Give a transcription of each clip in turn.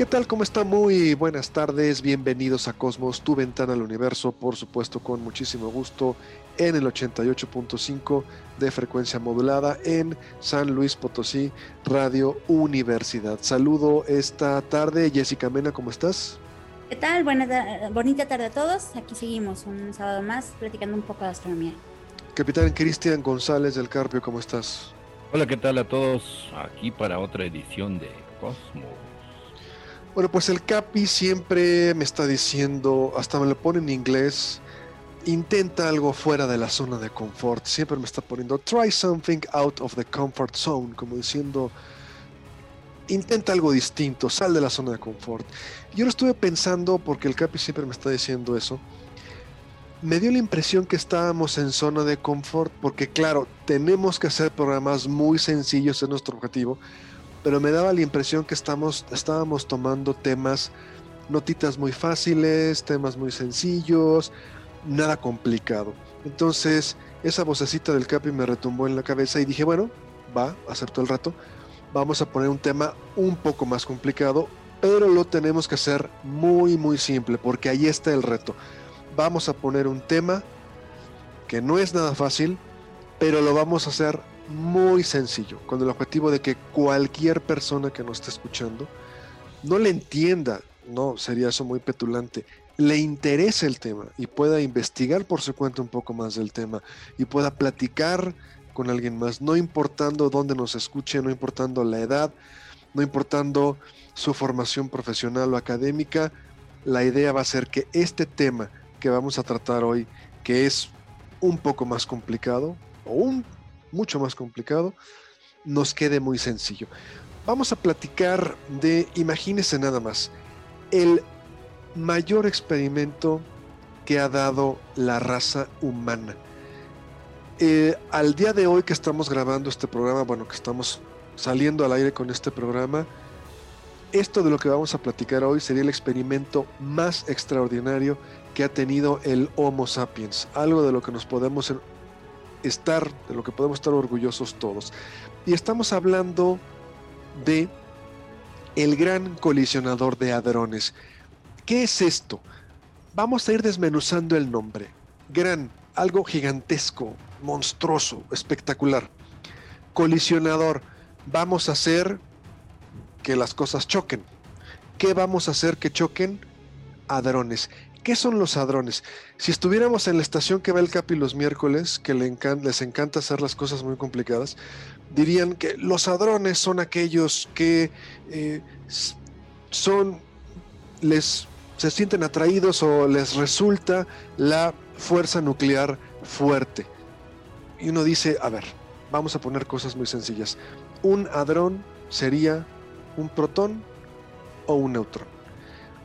¿Qué tal? ¿Cómo está? Muy buenas tardes, bienvenidos a Cosmos, tu ventana al universo, por supuesto con muchísimo gusto en el 88.5 de frecuencia modulada en San Luis Potosí, Radio Universidad. Saludo esta tarde, Jessica Mena, ¿cómo estás? ¿Qué tal? Buena, bonita tarde a todos. Aquí seguimos un sábado más platicando un poco de astronomía. Capitán Cristian González del Carpio, ¿cómo estás? Hola, ¿qué tal a todos? Aquí para otra edición de Cosmos. Bueno, pues el Capi siempre me está diciendo, hasta me lo pone en inglés, intenta algo fuera de la zona de confort. Siempre me está poniendo, try something out of the comfort zone, como diciendo, intenta algo distinto, sal de la zona de confort. Yo lo estuve pensando, porque el Capi siempre me está diciendo eso, me dio la impresión que estábamos en zona de confort, porque claro, tenemos que hacer programas muy sencillos, es nuestro objetivo pero me daba la impresión que estamos, estábamos tomando temas, notitas muy fáciles, temas muy sencillos, nada complicado. Entonces, esa vocecita del Capi me retumbó en la cabeza y dije, bueno, va, acepto el rato, vamos a poner un tema un poco más complicado, pero lo tenemos que hacer muy, muy simple, porque ahí está el reto. Vamos a poner un tema que no es nada fácil, pero lo vamos a hacer muy sencillo, con el objetivo de que cualquier persona que nos esté escuchando no le entienda, no, sería eso muy petulante, le interese el tema y pueda investigar por su cuenta un poco más del tema y pueda platicar con alguien más, no importando dónde nos escuche, no importando la edad, no importando su formación profesional o académica, la idea va a ser que este tema que vamos a tratar hoy, que es un poco más complicado o un mucho más complicado, nos quede muy sencillo. Vamos a platicar de, imagínese nada más, el mayor experimento que ha dado la raza humana. Eh, al día de hoy que estamos grabando este programa, bueno, que estamos saliendo al aire con este programa, esto de lo que vamos a platicar hoy sería el experimento más extraordinario que ha tenido el Homo sapiens, algo de lo que nos podemos estar, de lo que podemos estar orgullosos todos. Y estamos hablando de el gran colisionador de hadrones. ¿Qué es esto? Vamos a ir desmenuzando el nombre. Gran, algo gigantesco, monstruoso, espectacular. Colisionador. Vamos a hacer que las cosas choquen. ¿Qué vamos a hacer que choquen? Hadrones. ¿Qué son los hadrones? Si estuviéramos en la estación que va el Capi los miércoles, que les encanta hacer las cosas muy complicadas, dirían que los hadrones son aquellos que eh, son, les se sienten atraídos o les resulta la fuerza nuclear fuerte. Y uno dice, a ver, vamos a poner cosas muy sencillas. Un hadrón sería un protón o un neutrón.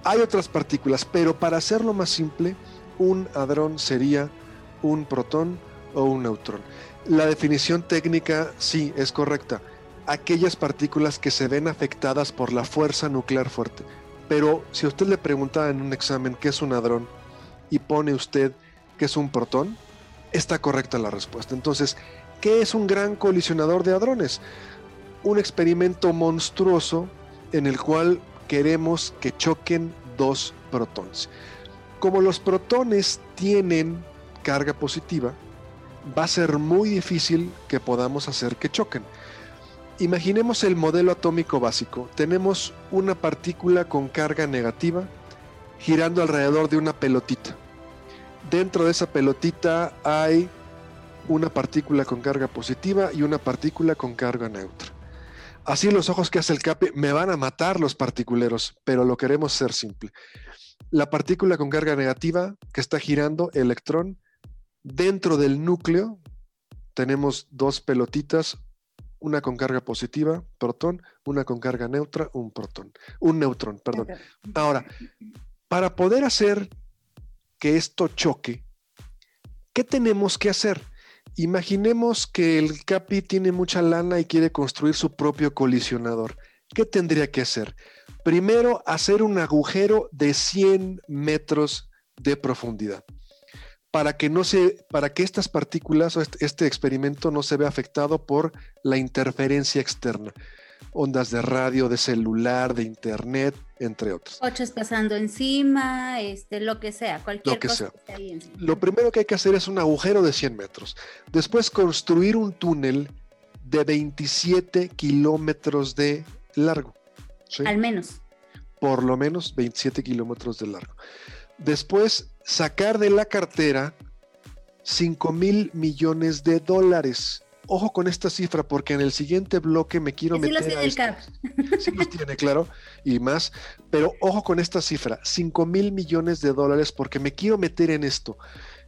Hay otras partículas, pero para hacerlo más simple, un hadrón sería un protón o un neutrón. La definición técnica sí es correcta. Aquellas partículas que se ven afectadas por la fuerza nuclear fuerte. Pero si usted le pregunta en un examen qué es un hadrón y pone usted que es un protón, está correcta la respuesta. Entonces, ¿qué es un gran colisionador de hadrones? Un experimento monstruoso en el cual queremos que choquen dos protones. Como los protones tienen carga positiva, va a ser muy difícil que podamos hacer que choquen. Imaginemos el modelo atómico básico. Tenemos una partícula con carga negativa girando alrededor de una pelotita. Dentro de esa pelotita hay una partícula con carga positiva y una partícula con carga neutra. Así los ojos que hace el cape me van a matar los particuleros, pero lo queremos ser simple. la partícula con carga negativa que está girando, electrón, dentro del núcleo tenemos dos pelotitas, una con carga positiva, protón, una con carga neutra, un protón, un neutrón, perdón. Ahora, para poder hacer que esto choque, ¿qué tenemos que hacer? Imaginemos que el CAPI tiene mucha lana y quiere construir su propio colisionador. ¿Qué tendría que hacer? Primero, hacer un agujero de 100 metros de profundidad para que no se, para que estas partículas o este, este experimento no se vea afectado por la interferencia externa, ondas de radio, de celular, de internet, entre otros. Coches pasando encima, este, lo que sea, cualquier Lo que cosa sea. que esté ahí encima. Lo primero que hay que hacer es un agujero de 100 metros. Después construir un túnel de 27 kilómetros de largo. ¿sí? Al menos. Por lo menos 27 kilómetros de largo. Después sacar de la cartera 5 mil millones de dólares. Ojo con esta cifra porque en el siguiente bloque me quiero sí los meter a tiene el esto. CAP. Sí los tiene, claro, y más. Pero ojo con esta cifra, 5 mil millones de dólares, porque me quiero meter en esto.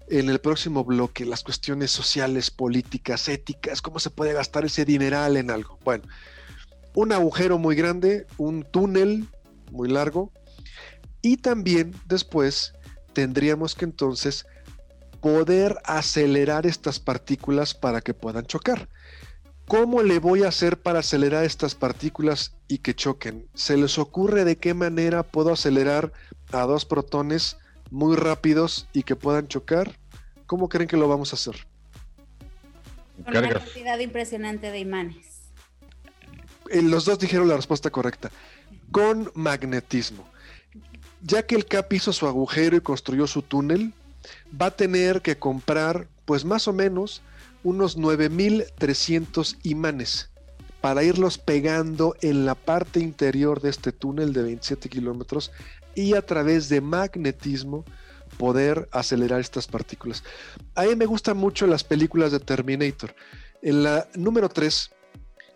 En el próximo bloque, las cuestiones sociales, políticas, éticas, cómo se puede gastar ese dineral en algo. Bueno, un agujero muy grande, un túnel muy largo, y también después tendríamos que entonces poder acelerar estas partículas para que puedan chocar. ¿Cómo le voy a hacer para acelerar estas partículas y que choquen? ¿Se les ocurre de qué manera puedo acelerar a dos protones muy rápidos y que puedan chocar? ¿Cómo creen que lo vamos a hacer? Con una cantidad impresionante de imanes. Eh, Los dos dijeron la respuesta correcta. Con magnetismo. Ya que el CAP hizo su agujero y construyó su túnel, va a tener que comprar, pues más o menos, unos 9300 imanes para irlos pegando en la parte interior de este túnel de 27 kilómetros y a través de magnetismo poder acelerar estas partículas. A mí me gustan mucho las películas de Terminator. En la número 3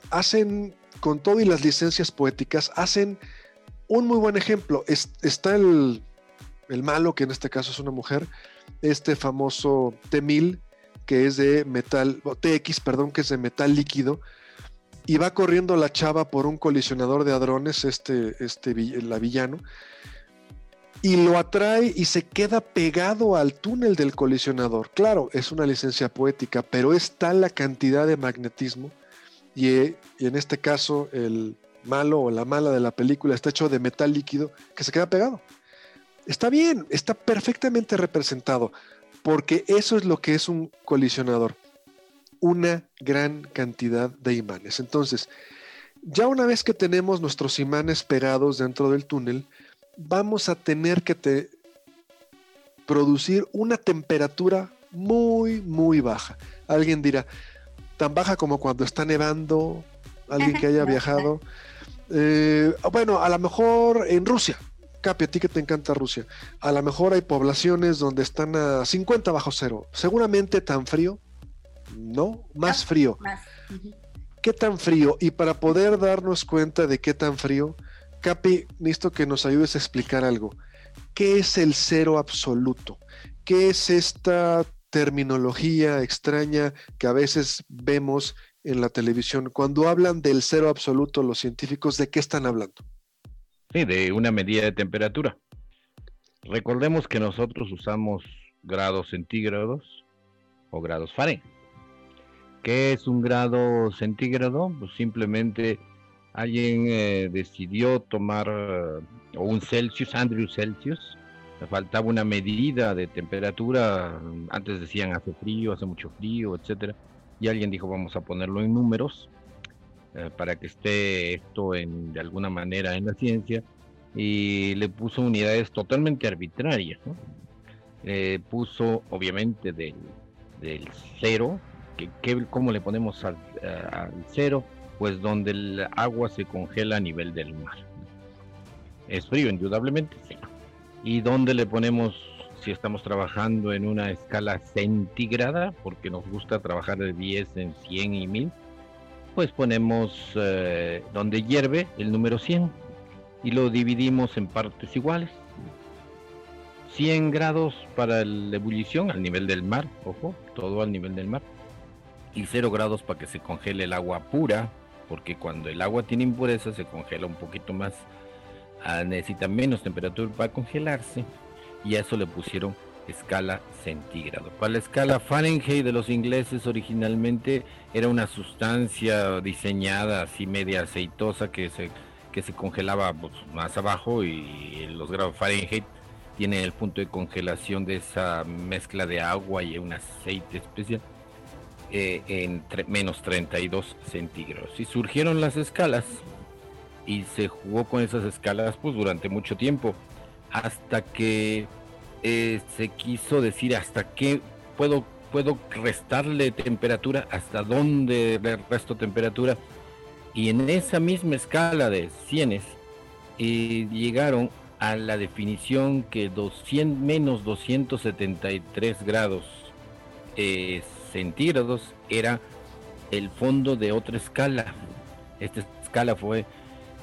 hacen, con todo y las licencias poéticas, hacen un muy buen ejemplo. Es- está el, el malo, que en este caso es una mujer, este famoso T-1000, que es de metal, o TX, perdón, que es de metal líquido, y va corriendo la chava por un colisionador de hadrones, este, este, la villano, y lo atrae y se queda pegado al túnel del colisionador. Claro, es una licencia poética, pero es tal la cantidad de magnetismo, y, eh, y en este caso el malo o la mala de la película está hecho de metal líquido que se queda pegado. Está bien, está perfectamente representado, porque eso es lo que es un colisionador, una gran cantidad de imanes. Entonces, ya una vez que tenemos nuestros imanes pegados dentro del túnel, vamos a tener que te- producir una temperatura muy, muy baja. Alguien dirá, tan baja como cuando está nevando, alguien que haya viajado. Eh, bueno, a lo mejor en Rusia, Capi, a ti que te encanta Rusia, a lo mejor hay poblaciones donde están a 50 bajo cero. Seguramente tan frío, no, más frío. Más. ¿Qué tan frío? Y para poder darnos cuenta de qué tan frío, Capi, necesito que nos ayudes a explicar algo. ¿Qué es el cero absoluto? ¿Qué es esta terminología extraña que a veces vemos en la televisión? Cuando hablan del cero absoluto, los científicos, ¿de qué están hablando? Sí, de una medida de temperatura. Recordemos que nosotros usamos grados centígrados o grados Fahrenheit. ¿Qué es un grado centígrado? Pues simplemente alguien eh, decidió tomar, eh, un Celsius, Andrew Celsius, faltaba una medida de temperatura, antes decían hace frío, hace mucho frío, etcétera, y alguien dijo vamos a ponerlo en números eh, para que esté esto en, de alguna manera en la ciencia, y le puso unidades totalmente arbitrarias, ¿no? Eh, puso obviamente del, del cero, que, que- ¿cómo le ponemos al, a- al cero? Pues donde el agua se congela a nivel del mar. Es frío, indudablemente, sí. ¿Y dónde le ponemos si estamos trabajando en una escala centígrada? Porque nos gusta trabajar de 10 en 100 y 1000. Pues ponemos eh, donde hierve el número 100 y lo dividimos en partes iguales. 100 grados para la ebullición al nivel del mar, ojo, todo al nivel del mar, y 0 grados para que se congele el agua pura, porque cuando el agua tiene impureza se congela un poquito más, ah, necesita menos temperatura para congelarse, y a eso le pusieron escala centígrado. Para la escala Fahrenheit de los ingleses originalmente era una sustancia diseñada así media aceitosa que se, que se congelaba pues, más abajo y los grados Fahrenheit tiene el punto de congelación de esa mezcla de agua y un aceite especial eh, en menos 32 centígrados. Y surgieron las escalas y se jugó con esas escalas pues durante mucho tiempo hasta que eh, se quiso decir hasta qué puedo, puedo restarle temperatura, hasta dónde le resto temperatura. Y en esa misma escala de cienes eh, llegaron a la definición que 200, menos 273 grados eh, centígrados era el fondo de otra escala. Esta escala fue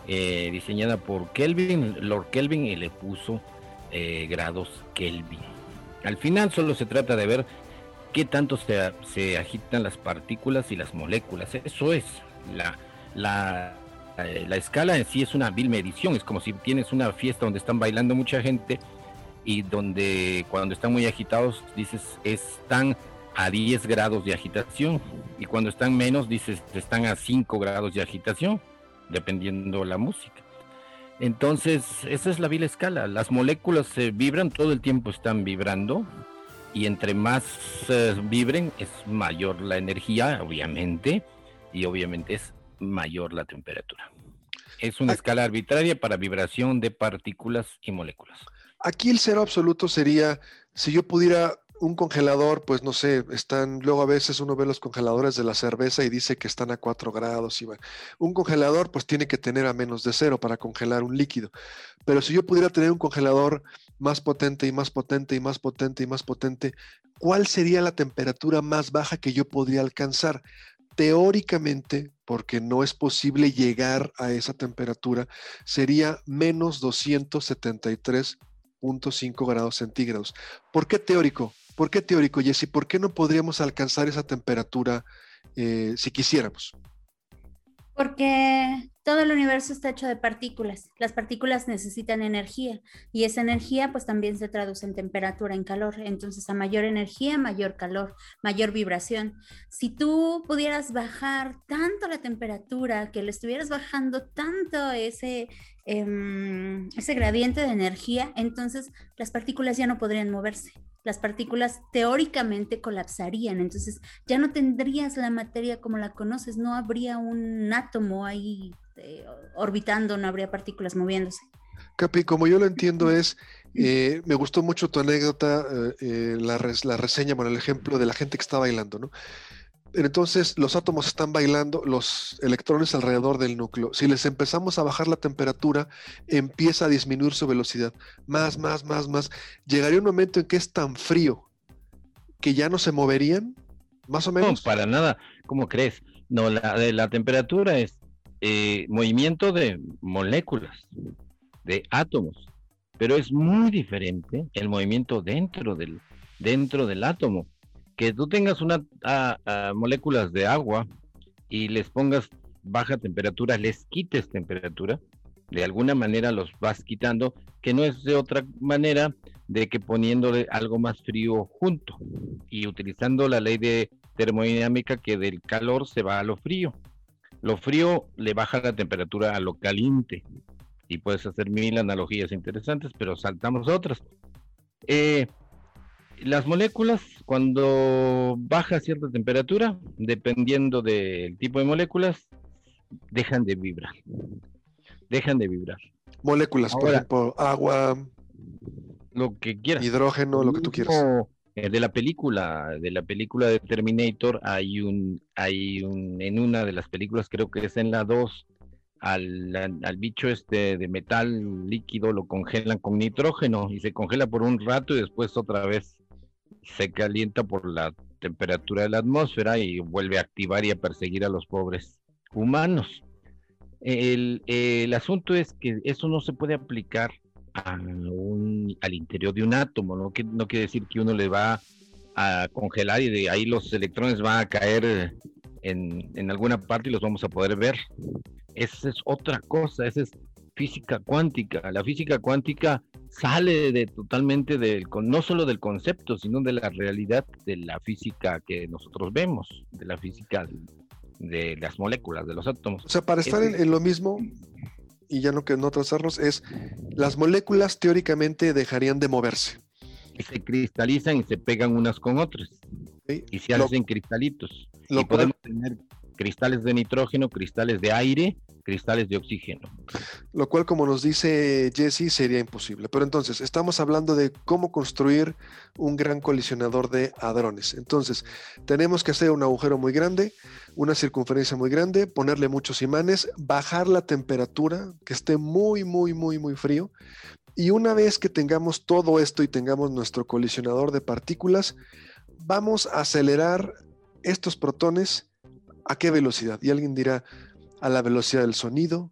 diseñada por Kelvin, Lord Kelvin, y le puso eh, grados Kelvin. Al final solo se trata de ver qué tanto se, se, agitan las partículas y las moléculas. Eso es, la, la, eh, la escala en sí es una vil medición, es como si tienes una fiesta donde están bailando mucha gente y donde cuando están muy agitados dices están a 10 grados de agitación y cuando están menos dices están a 5 grados de agitación, dependiendo la música. Entonces, esa es la vil escala. Las moléculas se vibran, todo el tiempo están vibrando. Y entre más eh, vibren, es mayor la energía, obviamente. Y obviamente es mayor la temperatura. Es una escala arbitraria para vibración de partículas y moléculas. Aquí el cero absoluto sería, si yo pudiera un congelador, pues no sé, están, luego a veces uno ve los congeladores de la cerveza y dice que están a 4 grados. Y bueno, un congelador pues tiene que tener a menos de cero para congelar un líquido. Pero si yo pudiera tener un congelador más potente y más potente y más potente y más potente, ¿cuál sería la temperatura más baja que yo podría alcanzar? Teóricamente, porque no es posible llegar a esa temperatura, sería menos 273.5 grados centígrados. ¿Por qué teórico? ¿Por qué teórico, Jesse? ¿Por qué no podríamos alcanzar esa temperatura eh, si quisiéramos? Porque todo el universo está hecho de partículas. Las partículas necesitan energía y esa energía pues también se traduce en temperatura, en calor. Entonces a mayor energía, mayor calor, mayor vibración. Si tú pudieras bajar tanto la temperatura, que le estuvieras bajando tanto ese, em, ese gradiente de energía, entonces las partículas ya no podrían moverse las partículas teóricamente colapsarían, entonces ya no tendrías la materia como la conoces, no habría un átomo ahí eh, orbitando, no habría partículas moviéndose. Capi, como yo lo entiendo es, eh, me gustó mucho tu anécdota, eh, la, la, reseña, bueno, el ejemplo de la gente que está bailando, ¿no? Entonces los átomos están bailando, los electrones alrededor del núcleo. Si les empezamos a bajar la temperatura, empieza a disminuir su velocidad. Más, más, más, más. Llegaría un momento en que es tan frío que ya no se moverían, más o menos. No, para nada. ¿Cómo crees? No, la, la temperatura es eh, movimiento de moléculas, de átomos. Pero es muy diferente el movimiento dentro del, dentro del átomo que tú tengas una moléculas de agua y les pongas baja temperatura, les quites temperatura, de alguna manera los vas quitando, que no es de otra manera de que poniéndole algo más frío junto y utilizando la ley de termodinámica que del calor se va a lo frío. Lo frío le baja la temperatura a lo caliente y puedes hacer mil analogías interesantes, pero saltamos otras. Eh, las moléculas, cuando baja cierta temperatura, dependiendo del tipo de moléculas, dejan de vibrar. Dejan de vibrar. Moléculas, por ejemplo, agua, lo que quieras. Hidrógeno, lo que tú quieras. Eh, de la película, de la película de Terminator, hay un, hay un, en una de las películas, creo que es en la 2, al, al, bicho este de metal líquido lo congelan con nitrógeno y se congela por un rato y después otra vez se calienta por la temperatura de la atmósfera y vuelve a activar y a perseguir a los pobres humanos. El, asunto es que eso no se puede aplicar a un al interior de un átomo, no, que, quiere decir que uno le va a congelar y de ahí los electrones van a caer en, en alguna parte y los vamos a poder ver. Esa es otra cosa, esa es física cuántica. La física cuántica sale de totalmente del no solo del concepto, sino de la realidad de la física que nosotros vemos, de la física de las moléculas, de los átomos. O sea, para estar en, lo mismo, y ya no que no trazarlos, es las moléculas teóricamente dejarían de moverse. Y se cristalizan y se pegan unas con otras. Y se hacen cristalitos. Lo y podemos tener cristales de nitrógeno, cristales de aire, cristales de oxígeno. Lo cual, como nos dice Jesse, sería imposible. Pero entonces, estamos hablando de cómo construir un gran colisionador de hadrones. Entonces, tenemos que hacer un agujero muy grande, una circunferencia muy grande, ponerle muchos imanes, bajar la temperatura, que esté muy, muy, muy, muy frío. Y una vez que tengamos todo esto y tengamos nuestro colisionador de partículas, vamos a acelerar estos protones a qué velocidad. Y alguien dirá, a la velocidad del sonido,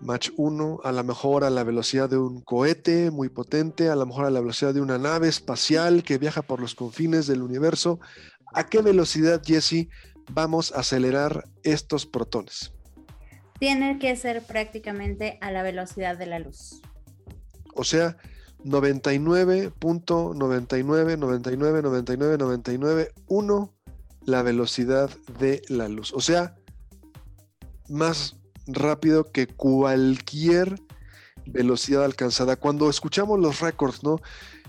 Mach 1, a lo mejor a la velocidad de un cohete muy potente, a lo mejor a la velocidad de una nave espacial que viaja por los confines del universo. ¿A qué velocidad, Jesse, vamos a acelerar estos protones? Tiene que ser prácticamente a la velocidad de la luz. O sea, 99.99, la velocidad de la luz. O sea, más rápido que cualquier velocidad alcanzada. Cuando escuchamos los récords, ¿no?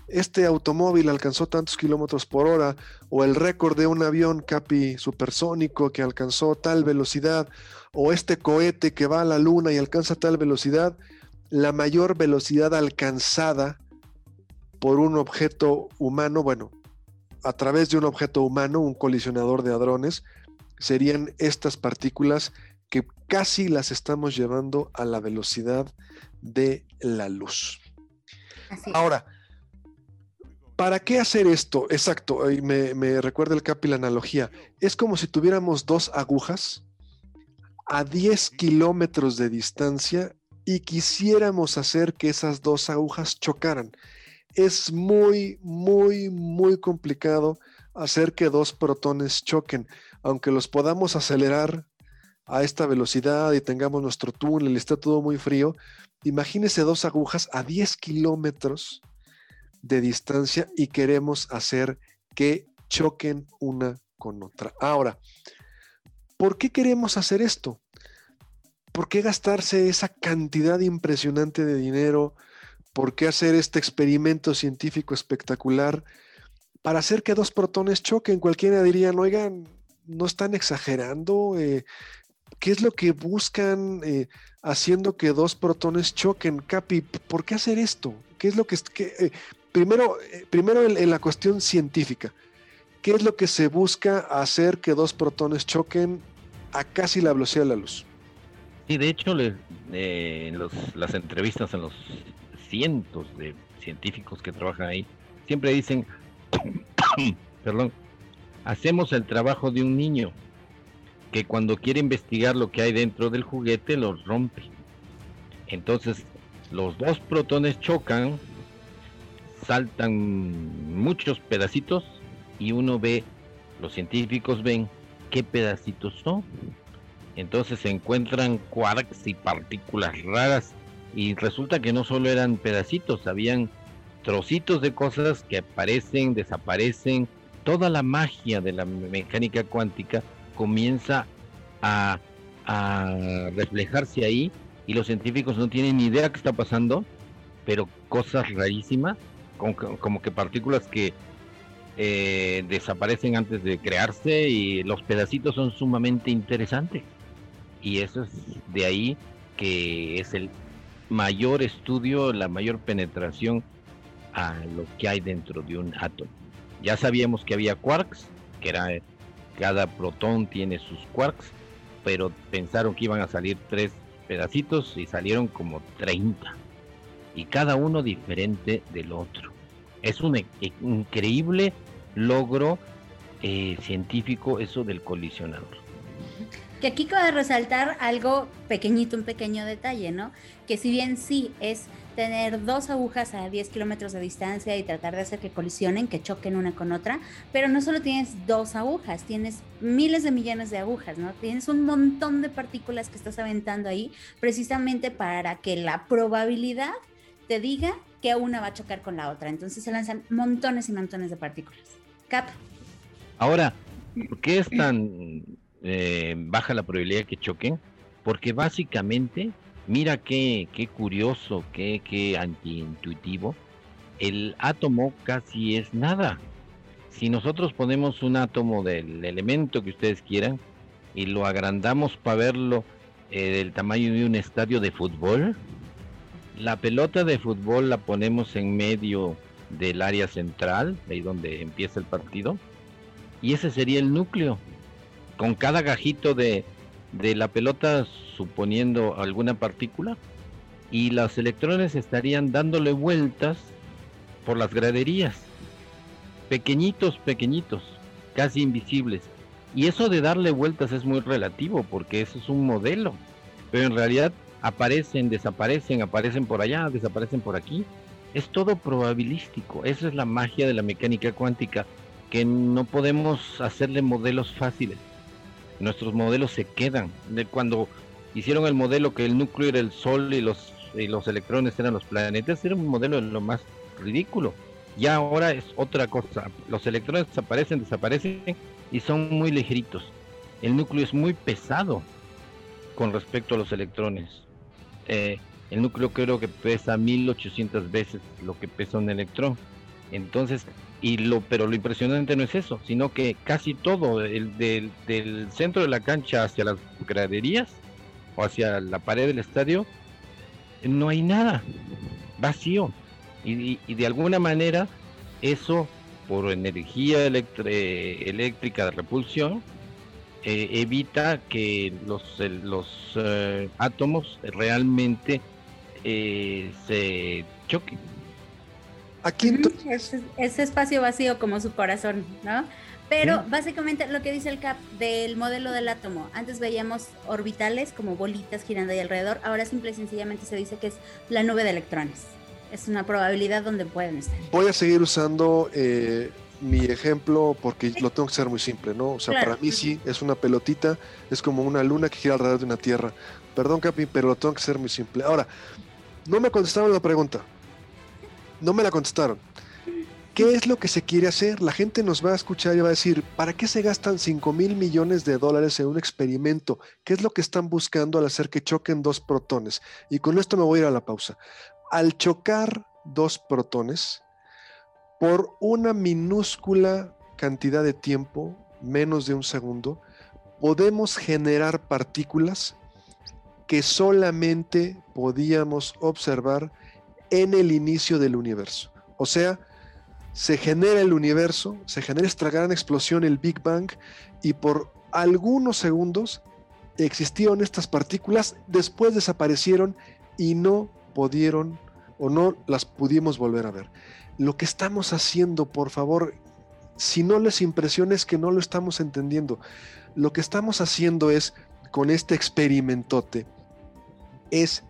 Este automóvil alcanzó tantos kilómetros por hora, o el récord de un avión Capi supersónico que alcanzó tal velocidad, o este cohete que va a la luna y alcanza tal velocidad, la mayor velocidad alcanzada por un objeto humano, bueno, a través de un objeto humano, un colisionador de hadrones, serían estas partículas que casi las estamos llevando a la velocidad de la luz. Ahora, ¿para qué hacer esto? Exacto, me, me recuerda el Capi la analogía. Es como si tuviéramos dos agujas a 10 kilómetros de distancia y quisiéramos hacer que esas dos agujas chocaran. Es muy, muy, muy complicado hacer que dos protones choquen, aunque los podamos acelerar a esta velocidad y tengamos nuestro túnel y está todo muy frío, imagínese dos agujas a 10 kilómetros de distancia y queremos hacer que choquen una con otra. Ahora, ¿por qué queremos hacer esto? ¿Por qué gastarse esa cantidad impresionante de dinero? ¿Por qué hacer este experimento científico espectacular? Para hacer que dos protones choquen, cualquiera diría, oigan, no están exagerando, eh, ¿Qué es lo que buscan eh, haciendo que dos protones choquen? Capi, ¿por qué hacer esto? ¿Qué es lo que... Eh, primero, eh, primero en, la cuestión científica, ¿qué es lo que se busca hacer que dos protones choquen a casi la velocidad de la luz? Sí, de hecho, en las entrevistas en los cientos de científicos que trabajan ahí, siempre dicen, perdón, hacemos el trabajo de un niño que cuando quiere investigar lo que hay dentro del juguete lo rompe. Entonces los dos protones chocan, saltan muchos pedacitos y uno ve, los científicos ven qué pedacitos son. Entonces se encuentran quarks y partículas raras y resulta que no solo eran pedacitos, habían trocitos de cosas que aparecen, desaparecen. Toda la magia de la mecánica cuántica comienza a, reflejarse ahí y los científicos no tienen ni idea qué está pasando, pero cosas rarísimas, como, que partículas que eh, desaparecen antes de crearse y los pedacitos son sumamente interesantes. Y eso es de ahí que es el mayor estudio, la mayor penetración a lo que hay dentro de un átomo. Ya sabíamos que había quarks, que era cada protón tiene sus quarks, pero pensaron que iban a salir tres pedacitos y salieron como 30. Y cada uno diferente del otro. Es un e-, increíble logro eh, científico eso del colisionador. Que aquí cabe resaltar algo pequeñito, un pequeño detalle, ¿no? Que si bien sí es tener dos agujas a 10 kilómetros de distancia y tratar de hacer que colisionen, que choquen una con otra, pero no solo tienes dos agujas, tienes miles de millones de agujas, ¿no? Tienes un montón de partículas que estás aventando ahí precisamente para que la probabilidad te diga que una va a chocar con la otra. Entonces se lanzan montones y montones de partículas. Cap. Ahora, ¿por qué es tan eh, baja la probabilidad de que choquen? Porque básicamente Mira qué, qué curioso, qué, qué antiintuitivo. El átomo casi es nada. Si nosotros ponemos un átomo del elemento que ustedes quieran y lo agrandamos para verlo eh, del tamaño de un estadio de fútbol, la pelota de fútbol la ponemos en medio del área central, ahí donde empieza el partido, y ese sería el núcleo. Con cada gajito de, de la pelota suponiendo alguna partícula y los electrones estarían dándole vueltas por las graderías. Pequeñitos, pequeñitos, casi invisibles. Y eso de darle vueltas es muy relativo porque eso es un modelo. Pero en realidad aparecen, desaparecen, aparecen por allá, desaparecen por aquí. Es todo probabilístico. Esa es la magia de la mecánica cuántica, que no podemos hacerle modelos fáciles nuestros modelos se quedan. De cuando hicieron el modelo que el núcleo era el Sol y los, y los electrones eran los planetas, era un modelo de lo más ridículo. Ya ahora es otra cosa. Los electrones desaparecen, desaparecen y son muy ligeritos. El núcleo es muy pesado con respecto a los electrones. Eh, el núcleo creo que pesa 1800 veces lo que pesa un electrón. Entonces, y lo, pero lo impresionante no es eso, sino que casi todo, el, del, centro de la cancha hacia las graderías o hacia la pared del estadio, no hay nada, vacío. Y, de alguna manera eso, por energía eléctrica de repulsión, eh, evita que los, los eh, átomos realmente eh, se choquen. Aquí ese, espacio vacío como su corazón, ¿no? Pero básicamente lo que dice el CAP del modelo del átomo, antes veíamos orbitales como bolitas girando ahí alrededor, ahora simple y sencillamente se dice que es la nube de electrones. Es una probabilidad donde pueden estar. Voy a seguir usando eh, mi ejemplo porque lo tengo que ser muy simple, ¿no? O sea, para mí sí, es una pelotita, es como una luna que gira alrededor de una tierra. Perdón, Capi, pero lo tengo que ser muy simple. Ahora, no me contestaron la pregunta. No me la contestaron. ¿Qué es lo que se quiere hacer? La gente nos va a escuchar y va a decir, ¿para qué se gastan 5 mil millones de dólares en un experimento? ¿Qué es lo que están buscando al hacer que choquen dos protones? Y con esto me voy a ir a la pausa. Al chocar dos protones, por una minúscula cantidad de tiempo, menos de un segundo, podemos generar partículas que solamente podíamos observar en el inicio del universo. O sea, se genera el universo, se genera esta gran explosión, el Big Bang, y por algunos segundos existieron estas partículas, después desaparecieron y no pudieron o no las pudimos volver a ver. Lo que estamos haciendo, por favor, si no les impresiona es que no lo estamos entendiendo. Lo que estamos haciendo es, con este experimentote, es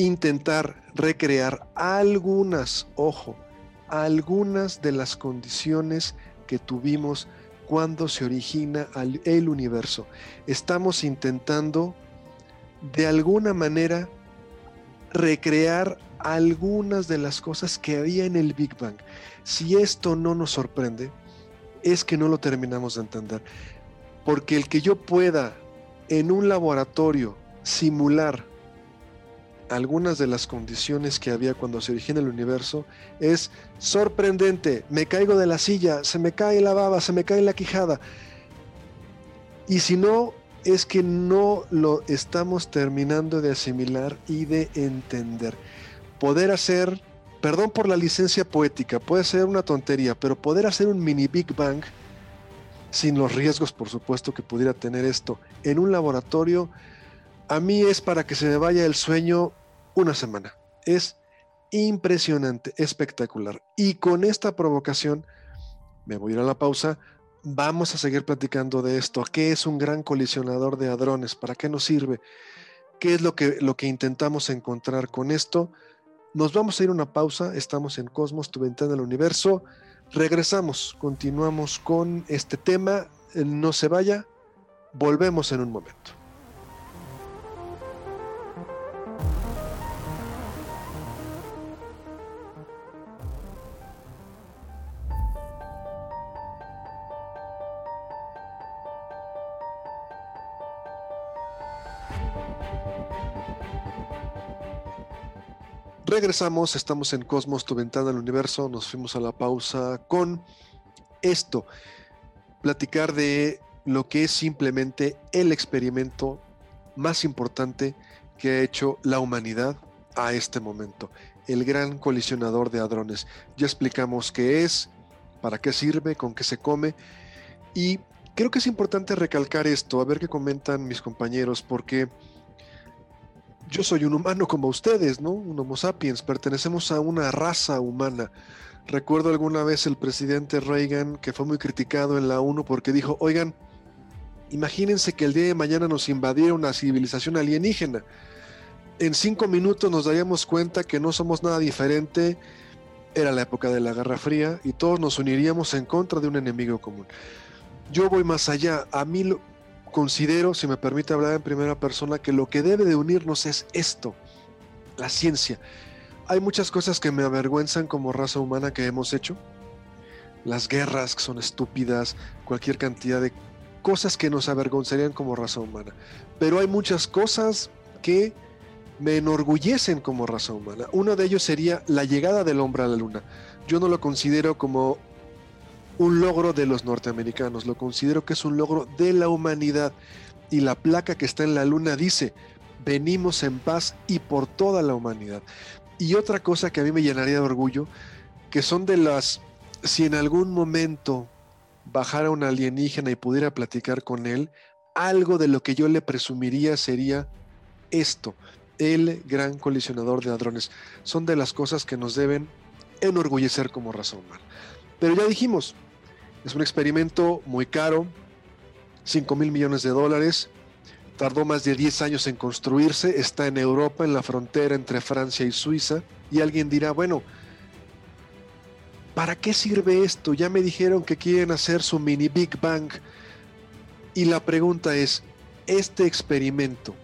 intentar recrear algunas, ojo, algunas de las condiciones que tuvimos cuando se origina el universo. Estamos intentando de alguna manera recrear algunas de las cosas que había en el Big Bang. Si esto no nos sorprende, es que no lo terminamos de entender. Porque el que yo pueda en un laboratorio simular algunas de las condiciones que había cuando se origina el universo es sorprendente. Me caigo de la silla, se me cae la baba, se me cae la quijada. Y si no, es que no lo estamos terminando de asimilar y de entender. Poder hacer, perdón por la licencia poética, puede ser una tontería, pero poder hacer un mini Big Bang, sin los riesgos, por supuesto, que pudiera tener esto, en un laboratorio, a mí es para que se me vaya el sueño una semana. Es impresionante, espectacular. Y con esta provocación, me voy a ir a la pausa, Vamos a seguir platicando de esto. ¿Qué es un gran colisionador de hadrones? ¿Para qué nos sirve? ¿Qué es lo que, lo que intentamos encontrar con esto? Nos vamos a ir a una pausa. Estamos en Cosmos, tu ventana del universo. Regresamos, continuamos con este tema. No se vaya. Volvemos en un momento. Regresamos, estamos en Cosmos, tu ventana al universo. Nos fuimos a la pausa con esto, platicar de lo que es simplemente el experimento más importante que ha hecho la humanidad a este momento, el gran colisionador de hadrones. Ya explicamos qué es, para qué sirve, con qué se come y creo que es importante recalcar esto, a ver qué comentan mis compañeros, porque yo soy un humano como ustedes, ¿no? Un Homo sapiens, pertenecemos a una raza humana. Recuerdo alguna vez el presidente Reagan que fue muy criticado en la ONU porque dijo, oigan, imagínense que el día de mañana nos invadiera una civilización alienígena. En cinco minutos nos daríamos cuenta que no somos nada diferente. Era la época de la Guerra Fría y todos nos uniríamos en contra de un enemigo común. Yo voy más allá. A mí lo, considero, si me permite hablar en primera persona, que lo que debe de unirnos es esto, la ciencia. Hay muchas cosas que me avergüenzan como raza humana que hemos hecho. Las guerras que son estúpidas, cualquier cantidad de cosas que nos avergonzarían como raza humana. Pero hay muchas cosas que me enorgullecen como raza humana. Uno de ellos sería la llegada del hombre a la luna. Yo no lo considero como un logro de los norteamericanos, lo considero que es un logro de la humanidad. Y la placa que está en la luna dice, venimos en paz y por toda la humanidad. Y otra cosa que a mí me llenaría de orgullo, que son de las, si en algún momento bajara un alienígena y pudiera platicar con él, algo de lo que yo le presumiría sería esto, el gran colisionador de hadrones. Son de las cosas que nos deben enorgullecer como raza humana. Pero ya dijimos, es un experimento muy caro, 5 mil millones de dólares. Tardó más de 10 años en construirse. Está en Europa, en la frontera entre Francia y Suiza. Y alguien dirá, bueno, ¿para qué sirve esto? Ya me dijeron que quieren hacer su mini Big Bang. Y la pregunta es, ¿este experimento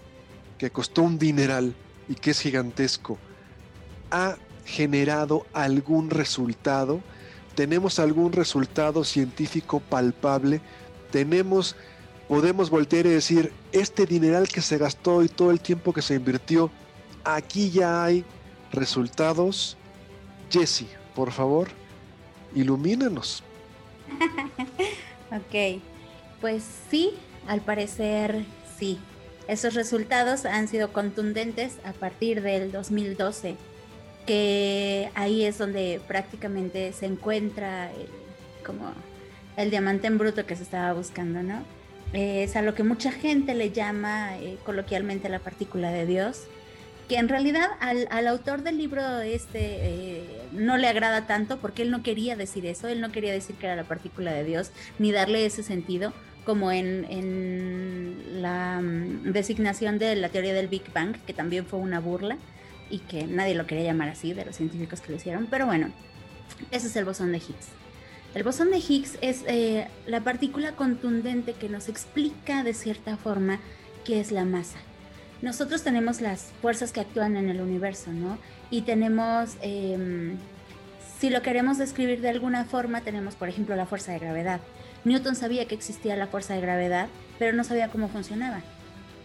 que costó un dineral y que es gigantesco, ha generado algún resultado? Tenemos algún resultado científico palpable, tenemos, podemos voltear y decir, este dineral que se gastó y todo el tiempo que se invirtió, aquí ya hay resultados. Jesse, por favor, ilumínanos. ok, pues sí, al parecer sí. Esos resultados han sido contundentes a partir del 2012 que ahí es donde prácticamente se encuentra el, como el diamante en bruto que se estaba buscando, ¿no? es a lo que mucha gente le llama eh, coloquialmente la partícula de Dios, que en realidad al, autor del libro este eh, no le agrada tanto porque él no quería decir eso, él no quería decir que era la partícula de Dios, ni darle ese sentido como en, en la mm, designación de la teoría del Big Bang, que también fue una burla y que nadie lo quería llamar así de los científicos que lo hicieron, pero bueno, ese es el bosón de Higgs. El bosón de Higgs es eh, la partícula contundente que nos explica de cierta forma qué es la masa. Nosotros tenemos las fuerzas que actúan en el universo, ¿no? Y tenemos, em, si lo queremos describir de alguna forma, tenemos, por ejemplo, la fuerza de gravedad. Newton sabía que existía la fuerza de gravedad, pero no sabía cómo funcionaba.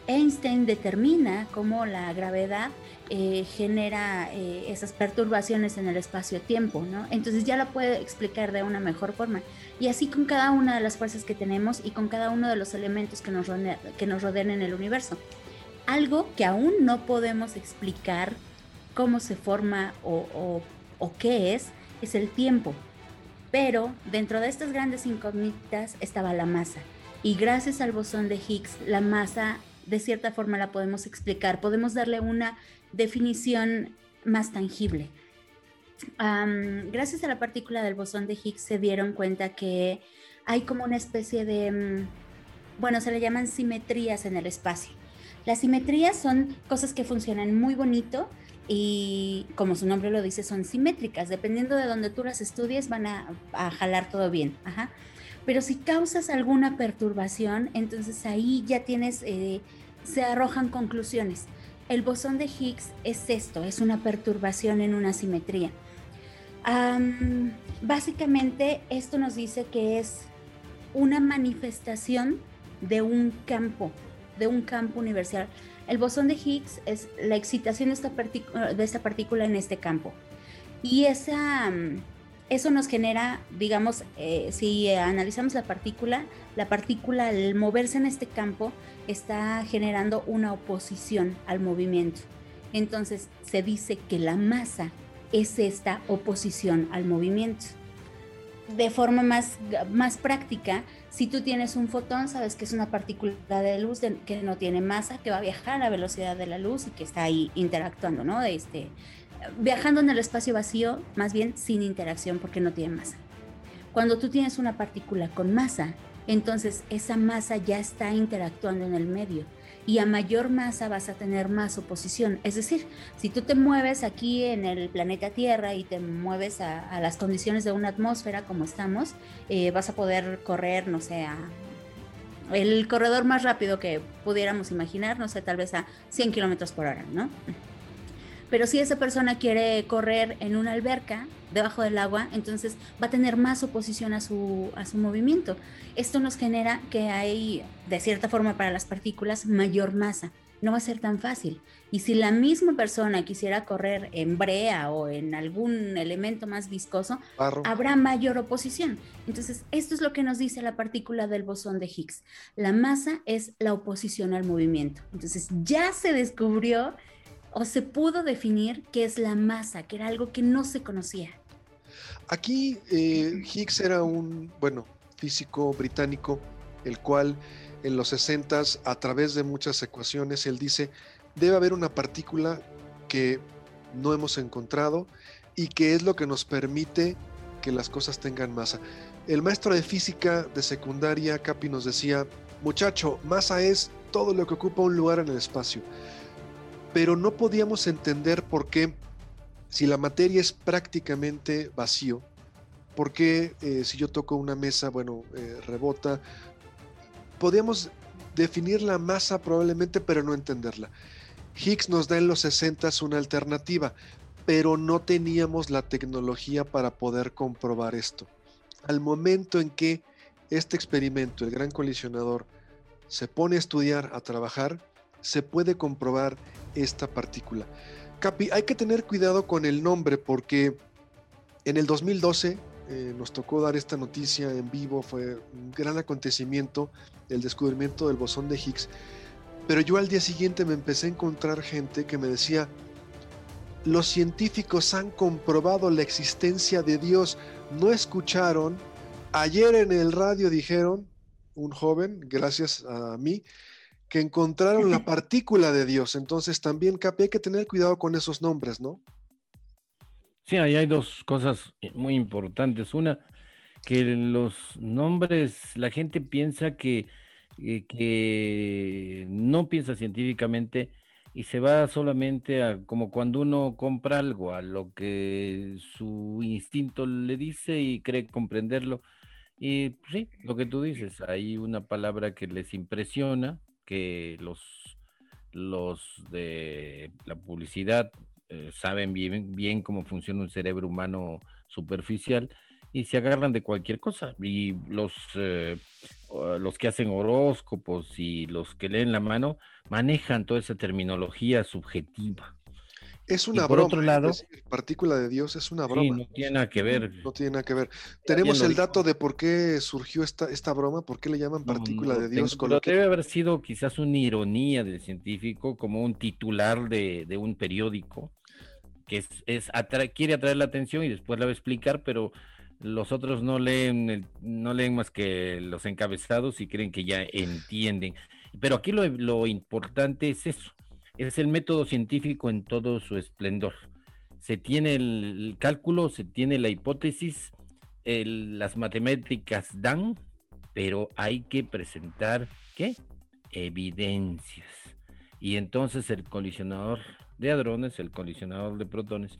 Einstein determina cómo la gravedad eh, genera eh, esas perturbaciones en el espacio-tiempo, ¿no? Entonces ya la puede explicar de una mejor forma. Y así con cada una de las fuerzas que tenemos y con cada uno de los elementos que nos, que nos rodean en el universo. Algo que aún no podemos explicar cómo se forma o, o qué es, es el tiempo. Pero dentro de estas grandes incógnitas estaba la masa. Y gracias al bosón de Higgs, la masa de cierta forma la podemos explicar, podemos darle una definición más tangible. gracias a la partícula del bosón de Higgs se dieron cuenta que hay como una especie de, mm, bueno, se le llaman simetrías en el espacio. Las simetrías son cosas que funcionan muy bonito y como su nombre lo dice, son simétricas. Dependiendo de donde tú las estudies, van a, jalar todo bien. Pero si causas alguna perturbación, entonces ahí ya tienes, eh, se arrojan conclusiones. El bosón de Higgs es esto, es una perturbación en una simetría. básicamente esto nos dice que es una manifestación de un campo, de un campo universal. El bosón de Higgs es la excitación de esta, partícula en este campo. Y esa, eso nos genera, digamos, eh, si analizamos la partícula, la partícula al moverse en este campo está generando una oposición al movimiento. Entonces se dice que la masa es esta oposición al movimiento. De forma más, más práctica, si tú tienes un fotón, sabes que es una partícula de luz que no tiene masa, que va a viajar a la velocidad de la luz y que está ahí interactuando, ¿no? Este, viajando en el espacio vacío, más bien sin interacción porque no tiene masa. Cuando tú tienes una partícula con masa, entonces esa masa ya está interactuando en el medio y a mayor masa vas a tener más oposición. Es decir, si tú te mueves aquí en el planeta Tierra y te mueves a, las condiciones de una atmósfera como estamos, eh, vas a poder correr, no sé, el corredor más rápido que pudiéramos imaginar, no sé, tal vez a 100 kilómetros por hora, ¿no? Pero si esa persona quiere correr en una alberca debajo del agua, entonces va a tener más oposición a su, a su movimiento. Esto nos genera que hay, de cierta forma, para las partículas mayor masa. No va a ser tan fácil. Y si la misma persona quisiera correr en brea o en algún elemento más viscoso, habrá mayor oposición. Entonces, esto es lo que nos dice la partícula del bosón de Higgs. La masa es la oposición al movimiento. Entonces, ya se descubrió o se pudo definir qué es la masa, que era algo que no se conocía. Aquí eh, Higgs era un, bueno, físico británico, el cual en los 60 a través de muchas ecuaciones, él dice, debe haber una partícula que no hemos encontrado y que es lo que nos permite que las cosas tengan masa. El maestro de física de secundaria, Capi, nos decía, muchacho, masa es todo lo que ocupa un lugar en el espacio pero no podíamos entender por qué, si la materia es prácticamente vacío, por qué eh, si yo toco una mesa, bueno, eh, rebota. Podíamos definir la masa probablemente, pero no entenderla. Higgs nos da en los 60 una alternativa, pero no teníamos la tecnología para poder comprobar esto. Al momento en que este experimento, el gran colisionador, se pone a estudiar, a trabajar, se puede comprobar esta partícula. Capi, hay que tener cuidado con el nombre porque en el 2012 eh, nos tocó dar esta noticia en vivo, fue un gran acontecimiento el descubrimiento del bosón de Higgs, pero yo al día siguiente me empecé a encontrar gente que me decía, los científicos han comprobado la existencia de Dios, no escucharon, ayer en el radio dijeron, un joven, gracias a mí, que encontraron la partícula de Dios. Entonces también, Capi, hay que tener cuidado con esos nombres, ¿no? Sí, ahí hay dos cosas muy importantes. Una, que los nombres, la gente piensa que, eh, que no piensa científicamente y se va solamente a como cuando uno compra algo, a lo que su instinto le dice y cree comprenderlo. Y pues sí, lo que tú dices, hay una palabra que les impresiona, que los, los de la publicidad eh, saben bien, bien cómo funciona un cerebro humano superficial y se agarran de cualquier cosa. Y los, eh, los que hacen horóscopos y los que leen la mano manejan toda esa terminología subjetiva. Es una broma. Otro lado, partícula de Dios es una broma. no tiene nada que ver. No tiene nada que ver. Tenemos el dato de por qué surgió esta, esta broma, por qué le llaman partícula de Dios. debe haber sido quizás una ironía del científico, como un titular de, un periódico, que es, es quiere atraer la atención y después la va a explicar, pero los otros no leen, no leen más que los encabezados y creen que ya entienden. Pero aquí lo, lo importante es eso es el método científico en todo su esplendor. Se tiene el cálculo, se tiene la hipótesis, las matemáticas dan pero hay que presentar, ¿qué? Evidencias. Y entonces el colisionador de hadrones, el colisionador de protones,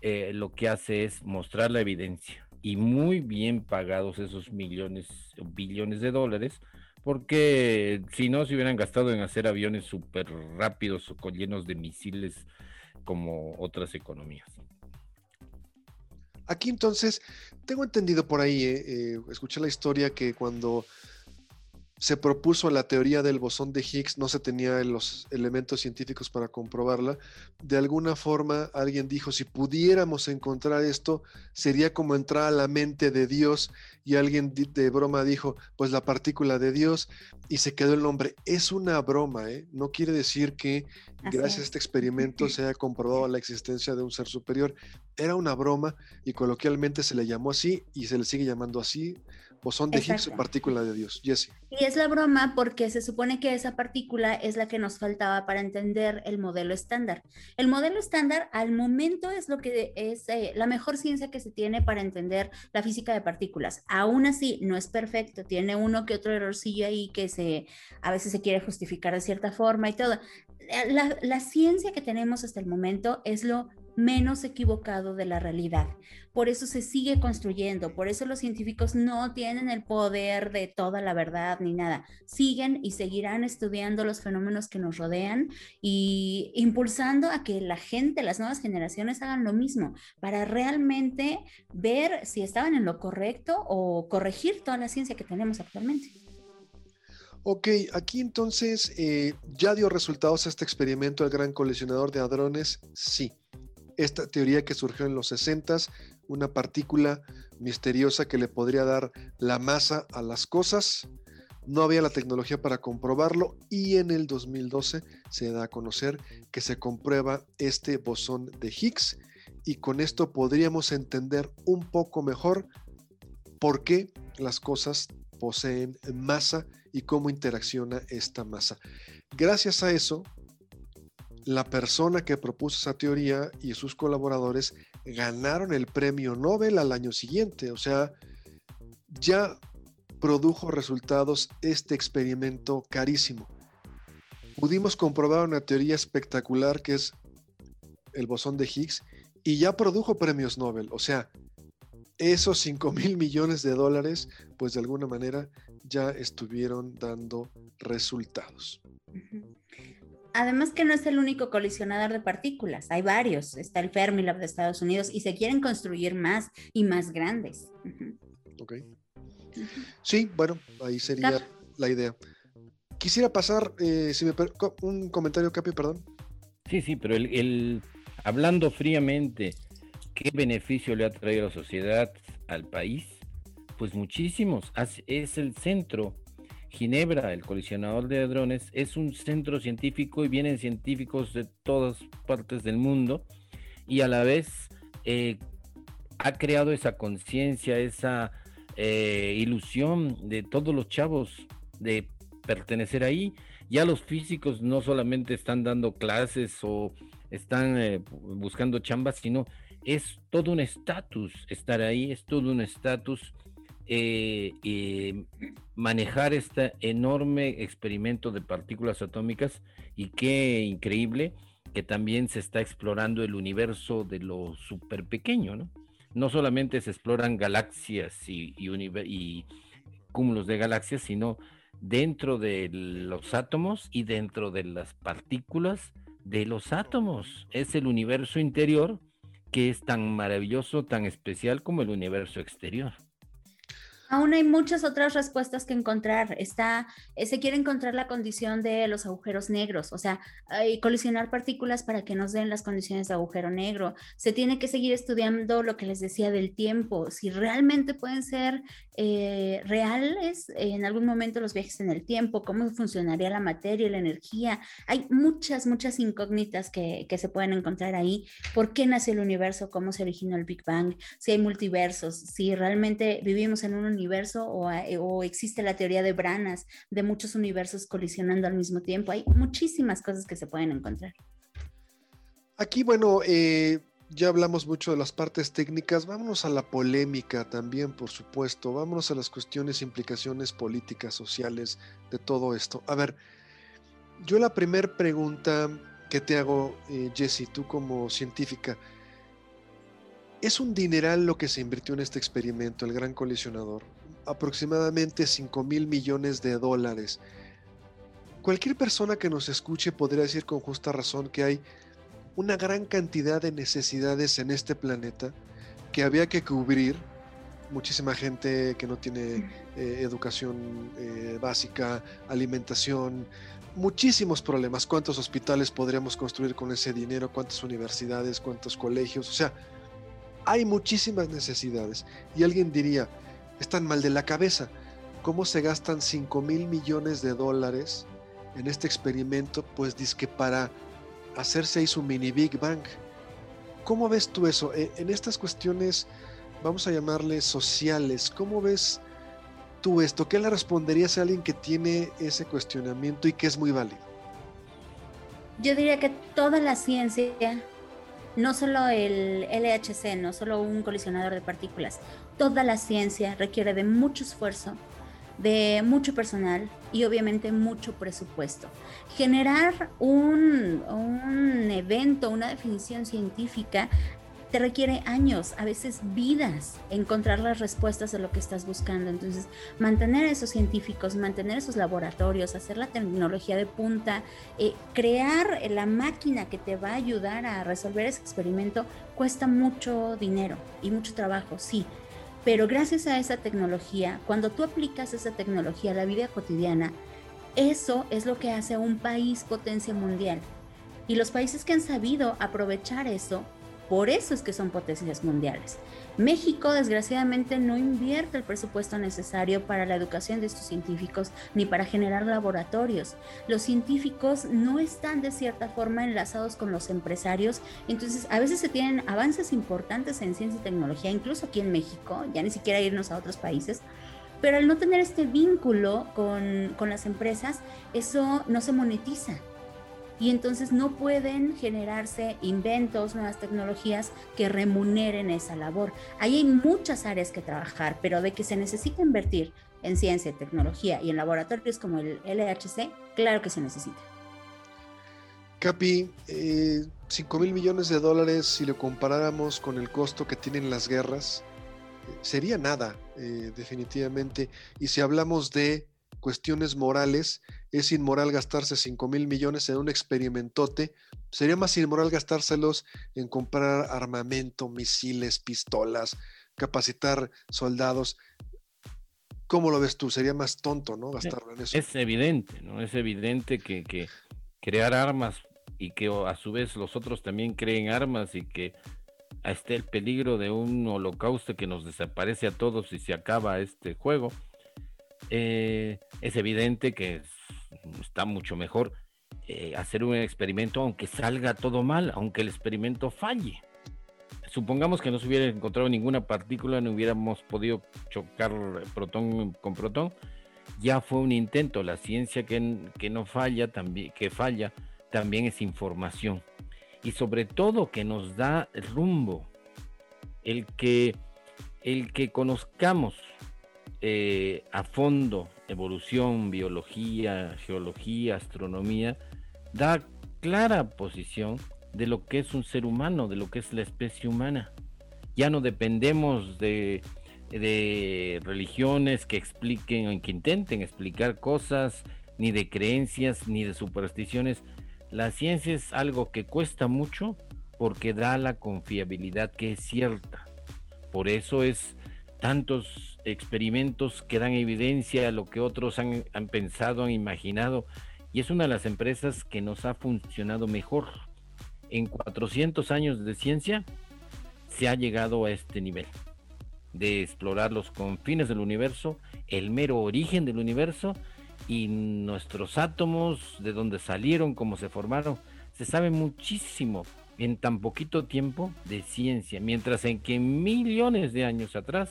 eh, lo que hace es mostrar la evidencia. Y muy bien pagados esos millones billones de dólares, porque si no se hubieran gastado en hacer aviones súper rápidos o llenos de misiles como otras economías. Aquí entonces, tengo entendido por ahí, eh, eh, escuché la historia que cuando se propuso la teoría del bosón de Higgs, no se tenía los elementos científicos para comprobarla. De alguna forma alguien dijo, si pudiéramos encontrar esto, sería como entrar a la mente de Dios y alguien de broma dijo, pues la partícula de Dios y se quedó el nombre. Es una broma, ¿eh? no quiere decir que gracias a este experimento se haya comprobado la existencia de un ser superior. Era una broma y coloquialmente se le llamó así y se le sigue llamando así bosón de Higgs o partícula de Dios. Jesse. Y es la broma porque se supone que esa partícula es la que nos faltaba para entender el modelo estándar. El modelo estándar al momento es lo que es eh, la mejor ciencia que se tiene para entender la física de partículas. Aún así, no es perfecto, tiene uno que otro errorcillo ahí que se a veces se quiere justificar de cierta forma y todo. La, la ciencia que tenemos hasta el momento es lo menos equivocado de la realidad. Por eso se sigue construyendo, por eso los científicos no tienen el poder de toda la verdad ni nada. Siguen y seguirán estudiando los fenómenos que nos rodean y impulsando a que la gente, las nuevas generaciones hagan lo mismo para realmente ver si estaban en lo correcto o corregir toda la ciencia que tenemos actualmente. Ok, aquí entonces eh, ya dio resultados este experimento el gran colisionador de hadrones, sí esta teoría que surgió en los 60, una partícula misteriosa que le podría dar la masa a las cosas. No había la tecnología para comprobarlo y en el 2012 se da a conocer que se comprueba este bosón de Higgs y con esto podríamos entender un poco mejor por qué las cosas poseen masa y cómo interacciona esta masa. Gracias a eso, la persona que propuso esa teoría y sus colaboradores ganaron el premio Nobel al año siguiente. O sea, ya produjo resultados este experimento carísimo. Pudimos comprobar una teoría espectacular que es el bosón de Higgs y ya produjo premios Nobel. O sea, esos 5 mil millones de dólares, pues de alguna manera ya estuvieron dando resultados. Además que no es el único colisionador de partículas, hay varios. Está el Fermilab de Estados Unidos y se quieren construir más y más grandes. Ok. Sí, bueno, ahí sería la idea. Quisiera pasar, eh, si me un comentario, Capi, perdón. Sí, sí, pero el, hablando fríamente, ¿qué beneficio le ha traído a la sociedad, al país? Pues muchísimos. Es el centro Ginebra, el colisionador de hadrones, es un centro científico y vienen científicos de todas partes del mundo y a la vez eh, ha creado esa conciencia, esa eh, ilusión de todos los chavos de pertenecer ahí. Ya los físicos no solamente están dando clases o están eh, buscando chambas, sino es todo un estatus estar ahí, es todo un estatus eh, manejar este enorme experimento de partículas atómicas y qué increíble que también se está explorando el universo de lo súper pequeño, ¿no? No solamente se exploran galaxias y, y cúmulos de galaxias, sino dentro de los átomos y dentro de las partículas de los átomos. Es el universo interior que es tan maravilloso, tan especial como el universo exterior. Aún hay muchas otras respuestas que encontrar. Está, eh, se quiere encontrar la condición de los agujeros negros, o sea, colisionar partículas para que nos den las condiciones de agujero negro. Se tiene que seguir estudiando lo que les decía del tiempo, si realmente pueden ser eh, reales en algún momento los viajes en el tiempo, cómo funcionaría la materia, la energía. Hay muchas, muchas incógnitas que, que se pueden encontrar ahí. ¿Por qué nació el universo? ¿Cómo se originó el Big Bang? Si hay multiversos, si realmente vivimos en un universo o, existe la teoría de branas de muchos universos colisionando al mismo tiempo. Hay muchísimas cosas que se pueden encontrar. Aquí, bueno, eh, ya hablamos mucho de las partes técnicas, vámonos a la polémica también, por supuesto, vámonos a las cuestiones, implicaciones políticas, sociales de todo esto. A ver, yo la primera pregunta que te hago, eh, Jessie, tú como científica, es un dineral lo que se invirtió en este experimento, el gran colisionador, aproximadamente 5 mil millones de dólares. Cualquier persona que nos escuche podría decir con justa razón que hay una gran cantidad de necesidades en este planeta que había que cubrir. Muchísima gente que no tiene eh, educación eh, básica, alimentación, muchísimos problemas. ¿Cuántos hospitales podríamos construir con ese dinero? ¿Cuántas universidades? ¿Cuántos colegios? O sea, hay muchísimas necesidades. Y alguien diría, están mal de la cabeza. ¿Cómo se gastan 5 mil millones de dólares en este experimento? Pues que para hacerse ahí su mini Big Bang. ¿Cómo ves tú eso? E, en estas cuestiones, vamos a llamarles sociales, ¿cómo ves tú esto? ¿Qué le responderías a alguien que tiene ese cuestionamiento y que es muy válido? Yo diría que toda la ciencia, no solo el LHC, no solo un colisionador de partículas, toda la ciencia requiere de mucho esfuerzo, de mucho personal y obviamente mucho presupuesto. Generar un, un evento, una definición científica, te requiere años, a veces vidas, encontrar las respuestas de lo que estás buscando. Entonces, mantener a esos científicos, mantener esos laboratorios, hacer la tecnología de punta, eh, crear la máquina que te va a ayudar a resolver ese experimento, cuesta mucho dinero y mucho trabajo, sí. Pero gracias a esa tecnología, cuando tú aplicas esa tecnología a la vida cotidiana, eso es lo que hace a un país potencia mundial. Y los países que han sabido aprovechar eso, por eso es que son potencias mundiales. México desgraciadamente no invierte el presupuesto necesario para la educación de estos científicos ni para generar laboratorios. Los científicos no están de cierta forma enlazados con los empresarios, entonces a veces se tienen avances importantes en ciencia y tecnología, incluso aquí en México, ya ni siquiera irnos a otros países, pero al no tener este vínculo con, con las empresas, eso no se monetiza y entonces no pueden generarse inventos, nuevas tecnologías que remuneren esa labor. Ahí hay muchas áreas que trabajar, pero de que se necesita invertir en ciencia, tecnología y en laboratorios como el LHC, claro que se necesita. Capi, eh, 5 mil millones de dólares, si lo comparáramos con el costo que tienen las guerras, eh, sería nada, eh, definitivamente. Y si hablamos de cuestiones morales, es inmoral gastarse 5 mil millones en un experimentote. Sería más inmoral gastárselos en comprar armamento, misiles, pistolas, capacitar soldados. ¿Cómo lo ves tú? Sería más tonto, ¿no? Gastarlo en eso. Es evidente, ¿no? Es evidente que, que crear armas y que a su vez los otros también creen armas y que esté el peligro de un holocausto que nos desaparece a todos y se acaba este juego eh, es evidente que está mucho mejor eh, hacer un experimento aunque salga todo mal, aunque el experimento falle. Supongamos que no se hubiera encontrado ninguna partícula, no hubiéramos podido chocar protón con protón. Ya fue un intento. La ciencia que, que no falla, también, que falla, también es información. Y sobre todo que nos da rumbo. El que, el que conozcamos eh, a fondo evolución, biología, geología, astronomía, da clara posición de lo que es un ser humano, de lo que es la especie humana. Ya no dependemos de, de religiones que expliquen o que intenten explicar cosas, ni de creencias, ni de supersticiones. La ciencia es algo que cuesta mucho porque da la confiabilidad que es cierta. Por eso es tantos experimentos que dan evidencia a lo que otros han, pensado, han imaginado, y es una de las empresas que nos ha funcionado mejor. En 400 años de ciencia se ha llegado a este nivel de explorar los confines del universo, el mero origen del universo y nuestros átomos, de dónde salieron, cómo se formaron. Se sabe muchísimo en tan poquito tiempo de ciencia, mientras en que millones de años atrás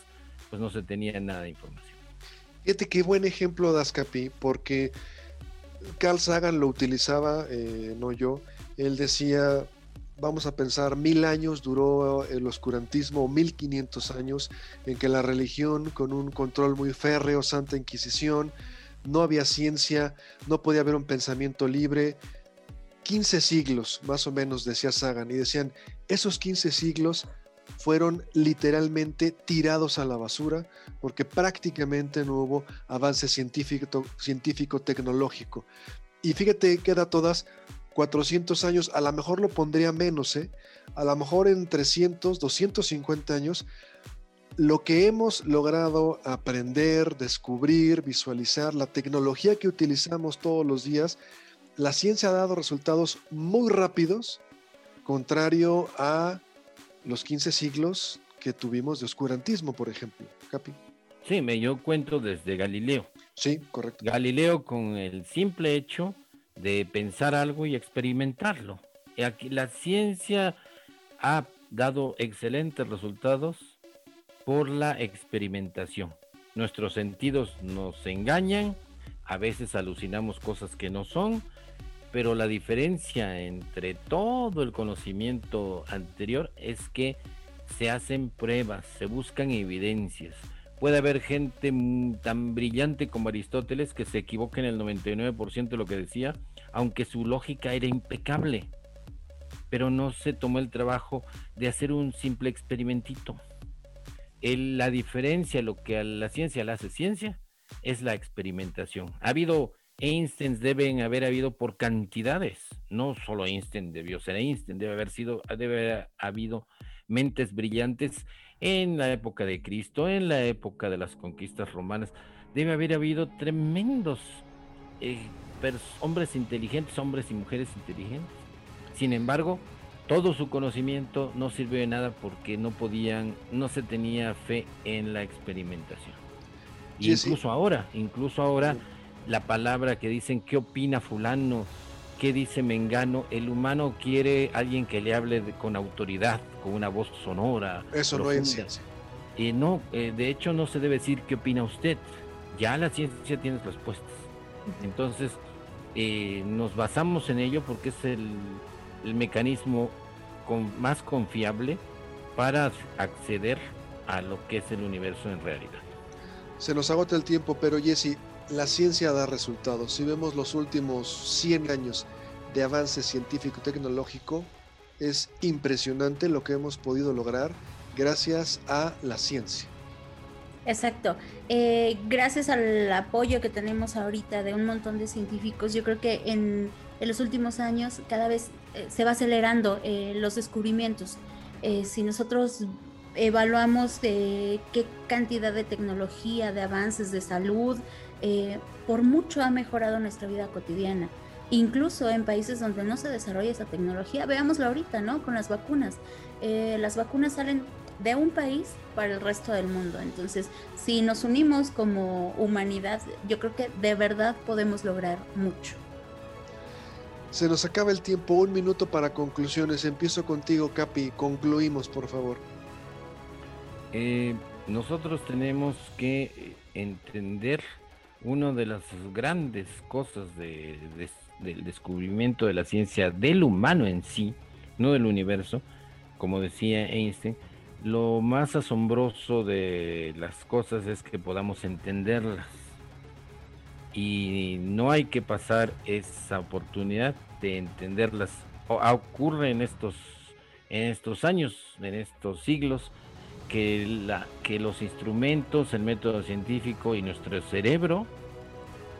pues no se tenía nada de información. Fíjate qué buen ejemplo das, Capi, porque Carl Sagan lo utilizaba, eh, no yo. Él decía, vamos a pensar, mil años duró el oscurantismo, mil quinientos años, en que la religión, con un control muy férreo, Santa Inquisición, no había ciencia, no podía haber un pensamiento libre. 15 siglos, más o menos, decía Sagan, y decían, esos 15 siglos fueron literalmente tirados a la basura porque prácticamente no hubo avance científico, científico tecnológico. Y fíjate, queda todas 400 años, a lo mejor lo pondría menos, ¿eh? a lo mejor en 300, 250 años, lo que hemos logrado aprender, descubrir, visualizar, la tecnología que utilizamos todos los días, la ciencia ha dado resultados muy rápidos, contrario a los 15 siglos que tuvimos de oscurantismo, por ejemplo. Capi. Sí, me yo cuento desde Galileo. Sí, correcto. Galileo con el simple hecho de pensar algo y experimentarlo. Aquí la ciencia ha dado excelentes resultados por la experimentación. Nuestros sentidos nos engañan, a veces alucinamos cosas que no son, pero la diferencia entre todo el conocimiento anterior es que se hacen pruebas, se buscan evidencias. Puede haber gente tan brillante como Aristóteles que se equivoque en el 99% de lo que decía, aunque su lógica era impecable, pero no se tomó el trabajo de hacer un simple experimentito. la diferencia, lo que a la ciencia le hace ciencia, es la experimentación. Ha habido Einstein deben haber habido por cantidades. No solo Einstein debió ser Einstein, debe haber sido, debe haber habido mentes brillantes en la época de Cristo, en la época de las conquistas romanas. Debe haber habido tremendos eh, hombres inteligentes, hombres y mujeres inteligentes. Sin embargo, todo su conocimiento no sirvió de nada porque no podían, no se tenía fe en la experimentación. incluso ahora, incluso ahora la palabra que dicen qué opina fulano, qué dice Mengano, el humano quiere alguien que le hable con autoridad, con una voz sonora. Eso no es ciencia. Y no, eh, de hecho no se debe decir qué opina usted, ya la ciencia tiene respuestas. Entonces, eh, nos basamos en ello porque es el, mecanismo más confiable para acceder a lo que es el universo en realidad. Se nos agota el tiempo, pero Jesse, la ciencia da resultados. Si vemos los últimos 100 años de avance científico-tecnológico, es impresionante lo que hemos podido lograr gracias a la ciencia. Exacto. Eh, gracias al apoyo que tenemos ahorita de un montón de científicos, yo creo que en, los últimos años cada vez eh, se va acelerando eh, los descubrimientos. si nosotros evaluamos qué cantidad de tecnología, de avances de salud, eh, por mucho ha mejorado nuestra vida cotidiana. Incluso en países donde no se desarrolla esa tecnología, veámoslo ahorita, ¿no? Con las vacunas. Eh, las vacunas salen de un país para el resto del mundo. Entonces, si nos unimos como humanidad, yo creo que de verdad podemos lograr mucho. Se nos acaba el tiempo, un minuto para conclusiones. Empiezo contigo, Capi. Concluimos, por favor. Eh, nosotros tenemos que entender una de las grandes cosas del descubrimiento de la ciencia del humano en sí, no del universo, como decía Einstein, lo más asombroso de las cosas es que podamos entenderlas. Y no hay que pasar esa oportunidad de entenderlas. ocurre en estos, en estos años, en estos siglos, que, los instrumentos, el método científico y nuestro cerebro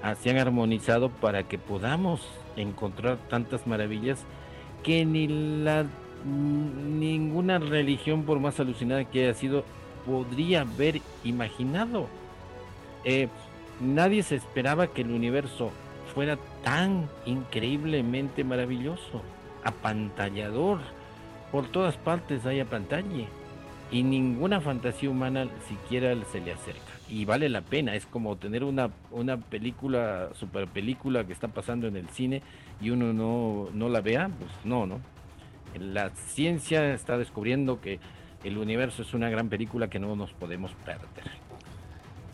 ah, se han armonizado para que podamos encontrar tantas maravillas que ni la ninguna religión, por más alucinada que haya sido, podría haber imaginado. Eh, nadie se esperaba que el universo fuera tan increíblemente maravilloso, apantallador. Por todas partes hay pantalla y ninguna fantasía humana siquiera se le acerca. Y vale la pena, es como tener una, una película, super película que está pasando en el cine y uno no, no la vea, pues no, ¿no? La ciencia está descubriendo que el universo es una gran película que no nos podemos perder.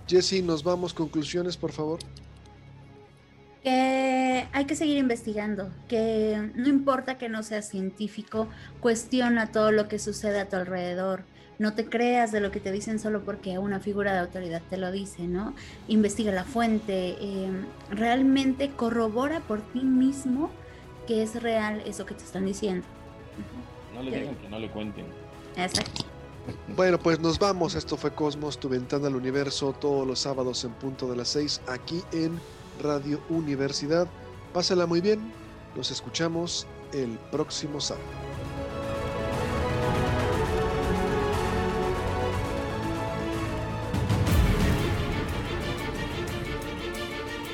Jesse, nos vamos. Conclusiones, por favor. Que hay que seguir investigando, que no importa que no seas científico, cuestiona todo lo que sucede a tu alrededor. No te creas de lo que te dicen solo porque una figura de autoridad te lo dice, ¿no? Investiga la fuente, em, realmente corrobora por ti mismo que es real eso que te están diciendo. No le digan que no le cuenten. Exacto. Bueno, pues nos vamos. Esto fue Cosmos, tu ventana al universo, todos los sábados en punto de las 6 aquí en Radio Universidad. Pásala muy bien. Nos escuchamos el próximo sábado.